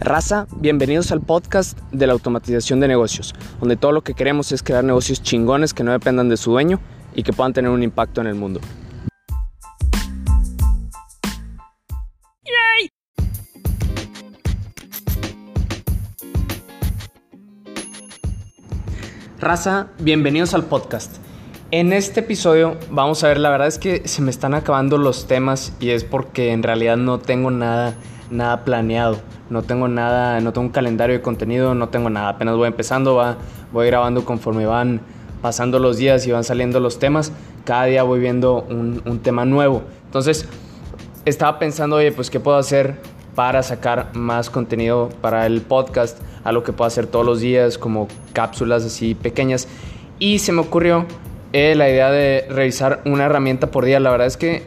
Raza, bienvenidos al podcast de la automatización de negocios, donde todo lo que queremos es crear negocios chingones que no dependan de su dueño y que puedan tener un impacto en el mundo. Raza, bienvenidos al podcast. En este episodio vamos a ver, la verdad es que se me están acabando los temas y es porque en realidad no tengo nada, nada planeado, no tengo nada, no tengo un calendario de contenido, no tengo nada, apenas voy empezando, va, voy grabando conforme van pasando los días y van saliendo los temas, cada día voy viendo un, tema nuevo. Entonces, estaba pensando, oye, pues qué puedo hacer para sacar más contenido para el podcast, algo que puedo hacer todos los días, como cápsulas así pequeñas. Y se me ocurrió eh, la idea de revisar una herramienta por día. La verdad es que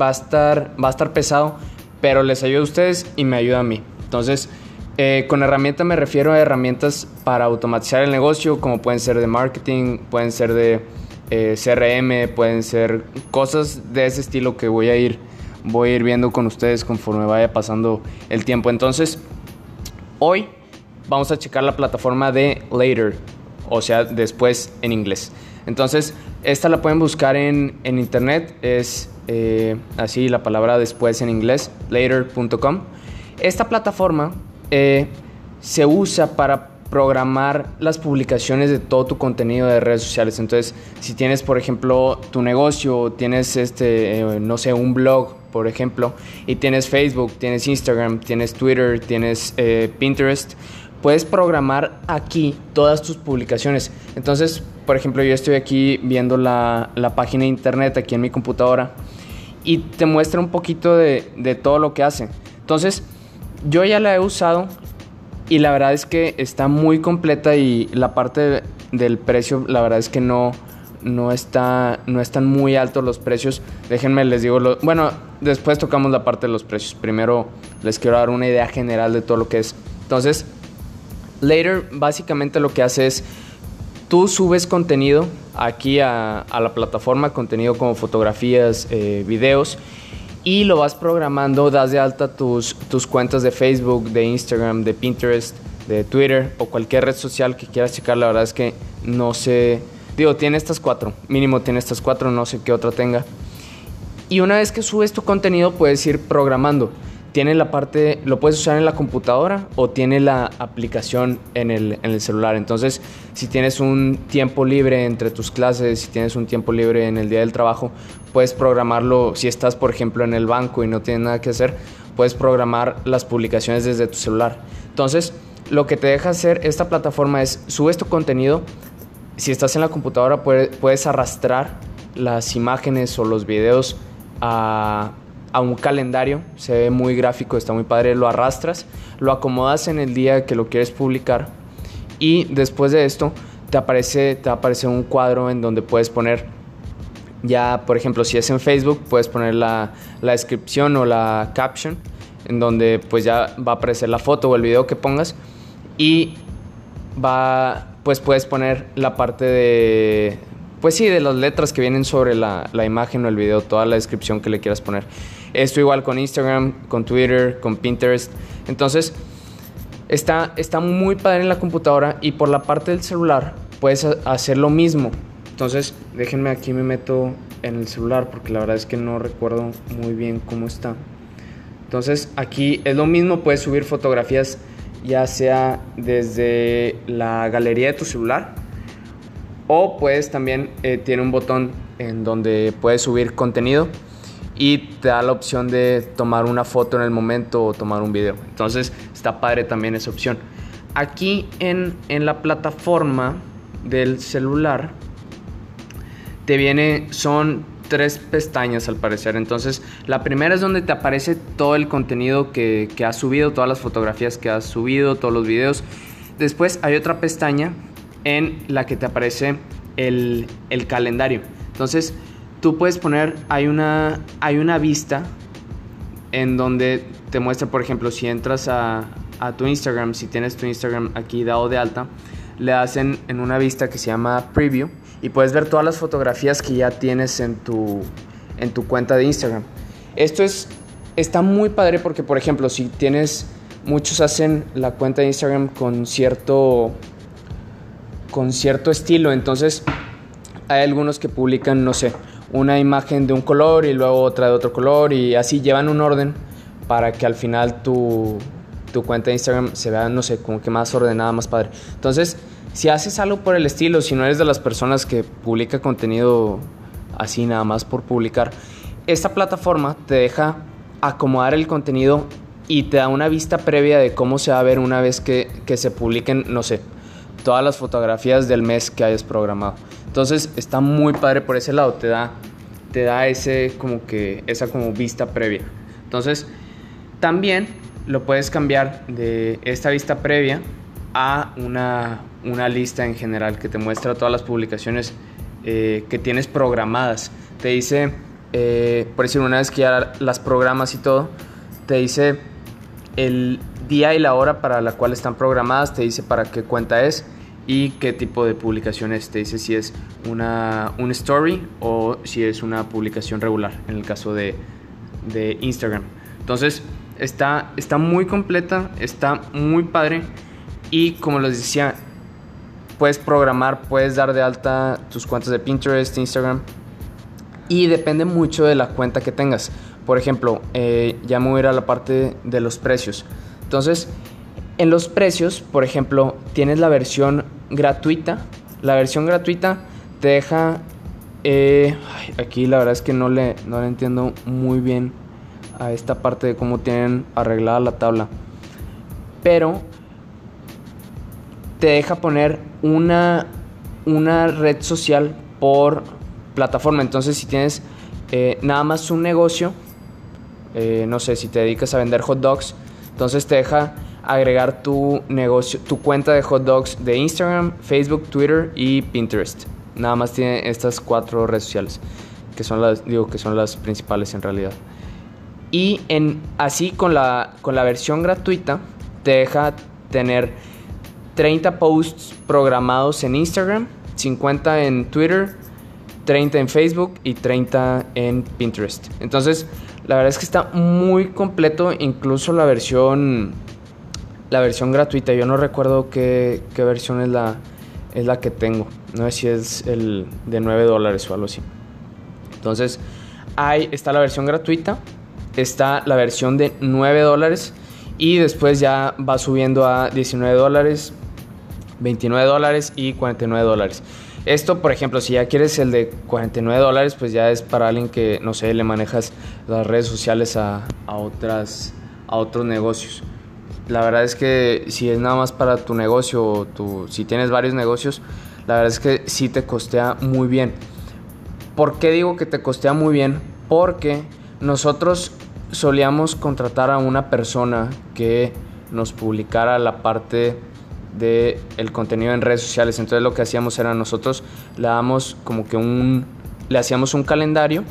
va a estar, va a estar pesado, pero les ayuda a ustedes y me ayuda a mí. Entonces, eh, con herramienta me refiero a herramientas para automatizar el negocio, como pueden ser de marketing, pueden ser de eh, CRM, pueden ser cosas de ese estilo que voy a ir voy a ir viendo con ustedes conforme vaya pasando el tiempo. Entonces, hoy vamos a checar la plataforma de Later, o sea, después en inglés. Entonces, esta la pueden buscar en, en internet, es eh, así la palabra después en inglés, later.com. Esta plataforma eh, se usa para programar las publicaciones de todo tu contenido de redes sociales. Entonces, si tienes, por ejemplo, tu negocio, tienes este, eh, no sé, un blog, por ejemplo, y tienes Facebook, tienes Instagram, tienes Twitter, tienes eh, Pinterest, puedes programar aquí todas tus publicaciones. Entonces, por ejemplo, yo estoy aquí viendo la, la página de internet aquí en mi computadora y te muestra un poquito de, de todo lo que hace. Entonces, yo ya la he usado y la verdad es que está muy completa y la parte del precio, la verdad es que no, no, está, no están muy altos los precios. Déjenme, les digo, lo, bueno, después tocamos la parte de los precios. Primero les quiero dar una idea general de todo lo que es. Entonces, Later básicamente lo que hace es, tú subes contenido aquí a, la plataforma, contenido como fotografías, eh, videos, y lo vas programando, das de alta tus, tus cuentas de Facebook, de Instagram, de Pinterest, de Twitter o cualquier red social que quieras checar. La verdad es que no sé, digo, tiene estas cuatro, mínimo tiene estas cuatro, no sé qué otra tenga. Y una vez que subes tu contenido puedes ir programando. Tiene la parte, lo puedes usar en la computadora o tiene la aplicación en el, en el celular. Entonces, si tienes un tiempo libre entre tus clases, si tienes un tiempo libre en el día del trabajo, puedes programarlo. Si estás, por ejemplo, en el banco y no tienes nada que hacer, puedes programar las publicaciones desde tu celular. Entonces, lo que te deja hacer esta plataforma es subes tu contenido. Si estás en la computadora, puedes arrastrar las imágenes o los videos a a un calendario, se ve muy gráfico, está muy padre, lo arrastras, lo acomodas en el día que lo quieres publicar y después de esto te aparece, te aparece un cuadro en donde puedes poner ya, por ejemplo, si es en Facebook, puedes poner la, la descripción o la caption en donde pues ya va a aparecer la foto o el video que pongas y va, pues puedes poner la parte de, pues sí, de las letras que vienen sobre la, la, imagen o el video, toda la descripción que le quieras poner. Esto igual con Instagram, con Twitter, con Pinterest. Entonces, está, está muy padre en la computadora y por la parte del celular puedes hacer lo mismo. Entonces, déjenme aquí me meto en el celular porque la verdad es que no recuerdo muy bien cómo está. Entonces, aquí es lo mismo, puedes subir fotografías ya sea desde la galería de tu celular o puedes también, eh, tiene un botón en donde puedes subir contenido y te da la opción de tomar una foto en el momento o tomar un video. Entonces está padre también esa opción. Aquí en, en la plataforma del celular te viene, son tres pestañas al parecer. Entonces la primera es donde te aparece todo el contenido que, que has subido, todas las fotografías que has subido, todos los videos. Después hay otra pestaña en la que te aparece el, el calendario. Entonces, tú puedes poner, hay una, hay una vista en donde te muestra, por ejemplo, si entras a, a tu Instagram, si tienes tu Instagram aquí dado de alta, le hacen en una vista que se llama Preview y puedes ver todas las fotografías que ya tienes en tu, en tu cuenta de Instagram. Esto es, está muy padre porque, por ejemplo, si tienes muchos hacen la cuenta de Instagram con cierto, con cierto estilo. Entonces, hay algunos que publican, no sé, una imagen de un color y luego otra de otro color y así llevan un orden para que al final tu, tu cuenta de Instagram se vea, no sé, como que más ordenada, más padre. Entonces, si haces algo por el estilo, si no eres de las personas que publica contenido así nada más por publicar, esta plataforma te deja acomodar el contenido y te da una vista previa de cómo se va a ver una vez que, que se publiquen, no sé, todas las fotografías del mes que hayas programado. Entonces está muy padre por ese lado, te da, te da ese como que esa como vista previa. Entonces también lo puedes cambiar de esta vista previa a una, una lista en general que te muestra todas las publicaciones eh, que tienes programadas. Te dice, eh, por decir, una vez que ya las programas y todo, te dice el día y la hora para la cual están programadas, te dice para qué cuenta es y qué tipo de publicación es. Te dice si es una, un story o si es una publicación regular, en el caso de, de Instagram. Entonces, está, está muy completa, está muy padre y como les decía, puedes programar, puedes dar de alta tus cuentas de Pinterest, Instagram y depende mucho de la cuenta que tengas. Por ejemplo, eh, ya me voy a ir a la parte de los precios. Entonces, en los precios, por ejemplo, tienes la versión gratuita. La versión gratuita te deja... Eh, aquí la verdad es que no le, no le entiendo muy bien a esta parte de cómo tienen arreglada la tabla. Pero te deja poner una, una red social por plataforma. Entonces, si tienes eh, nada más un negocio, eh, no sé, si te dedicas a vender hot dogs, entonces te deja agregar tu negocio, tu cuenta de hot dogs de Instagram, Facebook, Twitter y Pinterest. Nada más tiene estas cuatro redes sociales, que son las, digo, que son las principales en realidad. Y en, así con la, con la versión gratuita te deja tener 30 posts programados en Instagram, 50 en Twitter, 30 en Facebook y 30 en Pinterest. Entonces, la verdad es que está muy completo, incluso la versión la versión gratuita. Yo no recuerdo qué, versión es la, es la que tengo. No sé si es el de 9 dólares o algo así. Entonces, ahí está la versión gratuita, está la versión de 9 dólares y después ya va subiendo a 19 dólares, 29 dólares y 49 dólares. Esto, por ejemplo, si ya quieres el de 49 dólares, pues ya es para alguien que, no sé, le manejas las redes sociales a, a, otras, a otros negocios. La verdad es que si es nada más para tu negocio o tu, si tienes varios negocios, la verdad es que sí te costea muy bien. ¿Por qué digo que te costea muy bien? Porque nosotros solíamos contratar a una persona que nos publicara la parte de el contenido en redes sociales. Entonces lo que hacíamos era nosotros le damos como que un le hacíamos un calendario,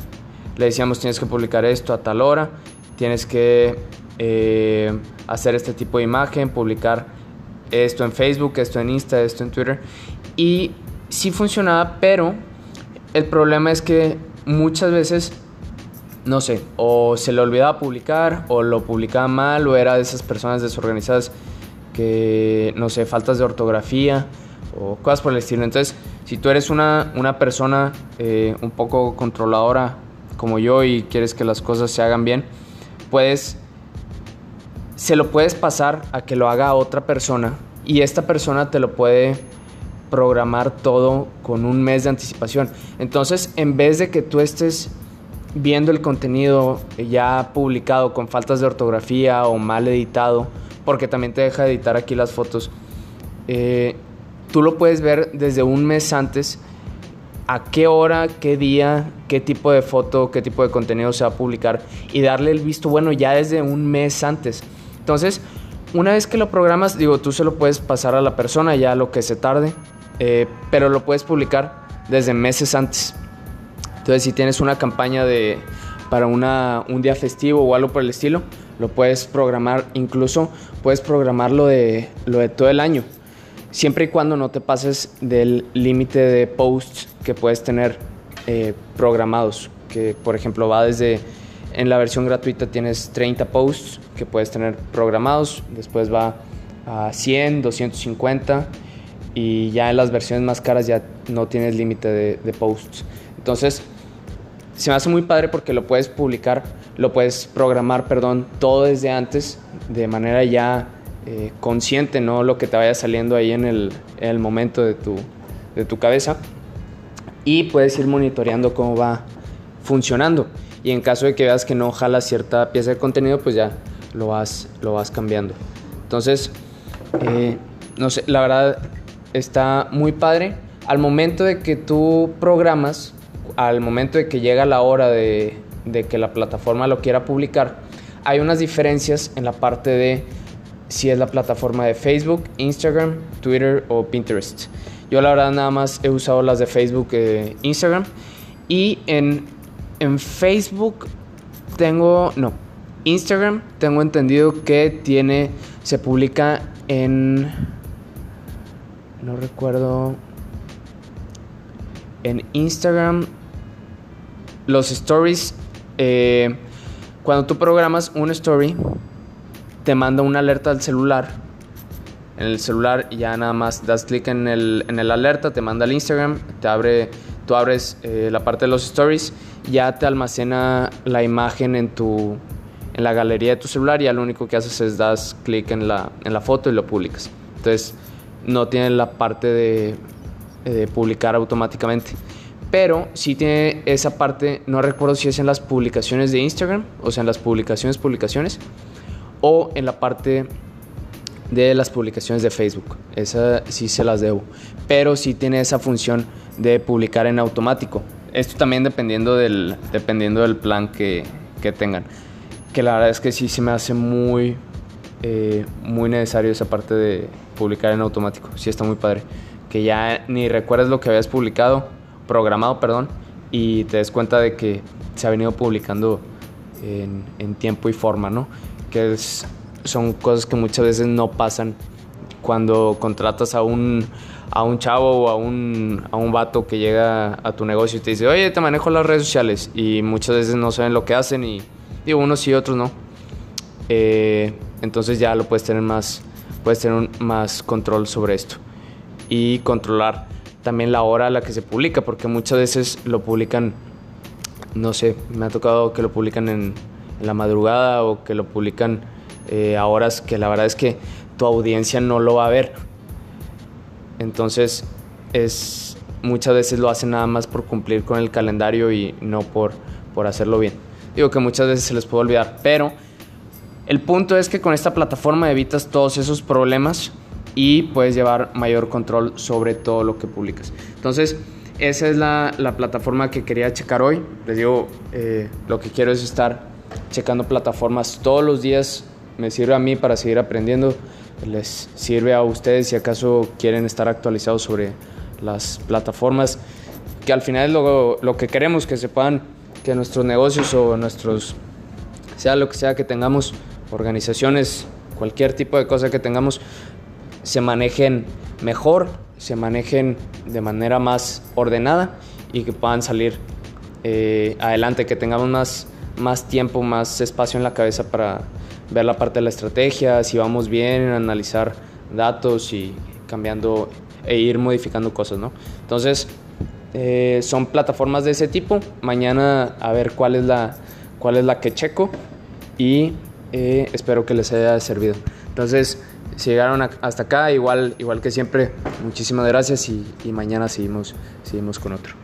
le decíamos tienes que publicar esto a tal hora, tienes que eh, hacer este tipo de imagen, publicar esto en Facebook, esto en Insta, esto en Twitter. Y sí funcionaba, pero el problema es que muchas veces, no sé, o se le olvidaba publicar, o lo publicaba mal, o era de esas personas desorganizadas que, no sé, faltas de ortografía o cosas por el estilo. Entonces, si tú eres una, una persona eh, un poco controladora como yo y quieres que las cosas se hagan bien, puedes, se lo puedes pasar a que lo haga otra persona y esta persona te lo puede programar todo con un mes de anticipación. Entonces, en vez de que tú estés viendo el contenido ya publicado con faltas de ortografía o mal editado, porque también te deja editar aquí las fotos. Eh, tú lo puedes ver desde un mes antes a qué hora, qué día, qué tipo de foto, qué tipo de contenido se va a publicar y darle el visto bueno ya desde un mes antes. Entonces, una vez que lo programas, digo, tú se lo puedes pasar a la persona ya lo que se tarde, eh, pero lo puedes publicar desde meses antes. Entonces, si tienes una campaña de, para un día festivo o algo por el estilo, lo puedes programar, incluso puedes programarlo de, lo de todo el año, siempre y cuando no te pases del límite de posts que puedes tener eh, programados, que por ejemplo va desde En la versión gratuita tienes 30 posts que puedes tener programados, después va a 100, 250 y ya en las versiones más caras ya no tienes límite de, de posts. Entonces, se me hace muy padre porque lo puedes publicar, lo puedes programar, perdón, todo desde antes, de manera ya eh, consciente, no lo que te vaya saliendo ahí en el, en el momento de tu, de tu cabeza. Y puedes ir monitoreando cómo va funcionando. Y en caso de que veas que no jala cierta pieza de contenido, pues ya lo vas, lo vas cambiando. Entonces, eh, no sé, la verdad está muy padre. Al momento de que tú programas, al momento de que llega la hora de, que la plataforma lo quiera publicar, hay unas diferencias en la parte de si es la plataforma de Facebook, Instagram, Twitter o Pinterest. Yo la verdad nada más he usado las de Facebook e Instagram. Y en, en Facebook tengo, no, Instagram tengo entendido que tiene, se publica en, no recuerdo, en Instagram los stories, eh, cuando tú programas un story, te manda una alerta al celular. En el celular ya nada más das clic en el, en el alerta, te manda al Instagram, te abre, tú abres eh, la parte de los stories, ya te almacena la imagen en tu en la galería de tu celular y ya lo único que haces es das clic en la, en la foto y lo publicas. Entonces no tiene la parte de, de publicar automáticamente pero sí tiene esa parte, no recuerdo si es en las publicaciones de Instagram, o sea, en las publicaciones, publicaciones, o en la parte de las publicaciones de Facebook. Esa sí se las debo, pero sí tiene esa función de publicar en automático. Esto también dependiendo del, dependiendo del plan que, que tengan. Que la verdad es que sí se me hace muy, eh, muy necesario esa parte de publicar en automático. Sí está muy padre. Que ya ni recuerdes lo que habías publicado programado, perdón, y te des cuenta de que se ha venido publicando en, tiempo y forma, ¿no? Que son cosas que muchas veces no pasan cuando contratas a un, a un chavo o a un, a un vato que llega a tu negocio y te dice, oye, te manejo las redes sociales y muchas veces no saben lo que hacen y digo, unos sí, otros no. Eh, entonces ya lo puedes tener más, puedes tener más control sobre esto y controlar también la hora a la que se publica, porque muchas veces lo publican, no sé, me ha tocado que lo publican en, la madrugada o que lo publican eh, a horas que la verdad es que tu audiencia no lo va a ver. Entonces, es, muchas veces lo hacen nada más por cumplir con el calendario y no por, por hacerlo bien. Digo que muchas veces se les puede olvidar, pero el punto es que con esta plataforma evitas todos esos problemas y puedes llevar mayor control sobre todo lo que publicas. Entonces, esa es la, la plataforma que quería checar hoy. Les digo, eh, lo que quiero es estar checando plataformas todos los días. Me sirve a mí para seguir aprendiendo. Les sirve a ustedes si acaso quieren estar actualizados sobre las plataformas. Que al final es lo, lo que queremos, que sepan que nuestros negocios o nuestros, sea lo que sea que tengamos, organizaciones, cualquier tipo de cosa que tengamos, se manejen mejor, se manejen de manera más ordenada y que puedan salir eh, adelante, que tengamos más, más tiempo, más espacio en la cabeza para ver la parte de la estrategia, si vamos bien, analizar datos y cambiando e ir modificando cosas, ¿no? Entonces, eh, son plataformas de ese tipo. Mañana a ver cuál es la, cuál es la que checo y eh, espero que les haya servido. Entonces, si llegaron hasta acá, igual, igual que siempre, muchísimas gracias y, y mañana seguimos, seguimos con otro.